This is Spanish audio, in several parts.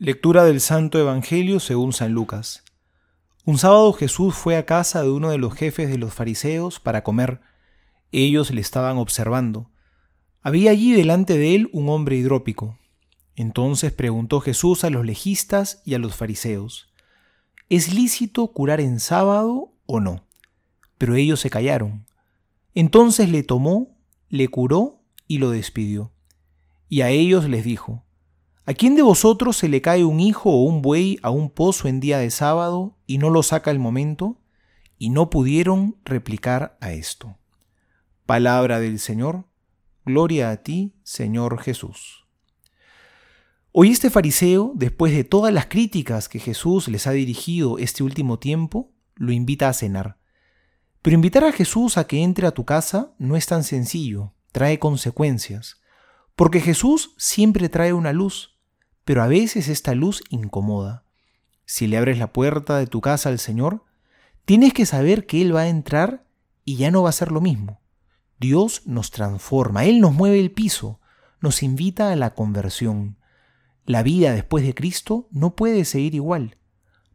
Lectura del Santo Evangelio según San Lucas. Un sábado Jesús fue a casa de uno de los jefes de los fariseos para comer. Ellos le estaban observando. Había allí delante de él un hombre hidrópico. Entonces preguntó Jesús a los legistas y a los fariseos, ¿es lícito curar en sábado o no? Pero ellos se callaron. Entonces le tomó, le curó y lo despidió. Y a ellos les dijo, ¿A quién de vosotros se le cae un hijo o un buey a un pozo en día de sábado y no lo saca al momento? Y no pudieron replicar a esto. Palabra del Señor, gloria a ti, Señor Jesús. Hoy este fariseo, después de todas las críticas que Jesús les ha dirigido este último tiempo, lo invita a cenar. Pero invitar a Jesús a que entre a tu casa no es tan sencillo, trae consecuencias, porque Jesús siempre trae una luz, pero a veces esta luz incomoda. Si le abres la puerta de tu casa al Señor, tienes que saber que Él va a entrar y ya no va a ser lo mismo. Dios nos transforma, Él nos mueve el piso, nos invita a la conversión. La vida después de Cristo no puede seguir igual.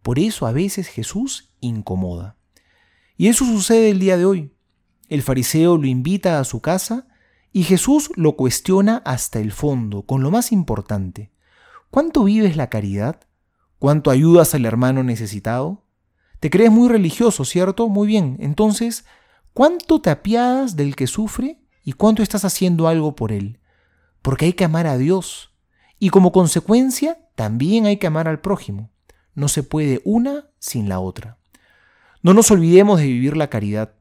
Por eso a veces Jesús incomoda. Y eso sucede el día de hoy. El fariseo lo invita a su casa y Jesús lo cuestiona hasta el fondo, con lo más importante. ¿Cuánto vives la caridad? ¿Cuánto ayudas al hermano necesitado? Te crees muy religioso, ¿cierto? Muy bien. Entonces, ¿cuánto te apiadas del que sufre y cuánto estás haciendo algo por él? Porque hay que amar a Dios. Y como consecuencia, también hay que amar al prójimo. No se puede una sin la otra. No nos olvidemos de vivir la caridad.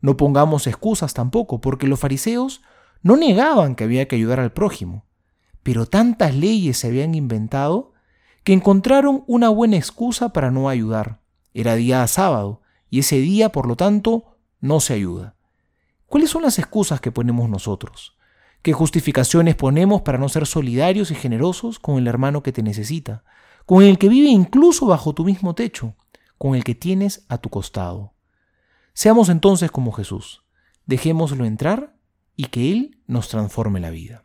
No pongamos excusas tampoco, porque los fariseos no negaban que había que ayudar al prójimo pero tantas leyes se habían inventado que encontraron una buena excusa para no ayudar. Era día sábado, y ese día, por lo tanto, no se ayuda. ¿Cuáles son las excusas que ponemos nosotros? ¿Qué justificaciones ponemos para no ser solidarios y generosos con el hermano que te necesita, con el que vive incluso bajo tu mismo techo, con el que tienes a tu costado? Seamos entonces como Jesús, dejémoslo entrar y que Él nos transforme la vida.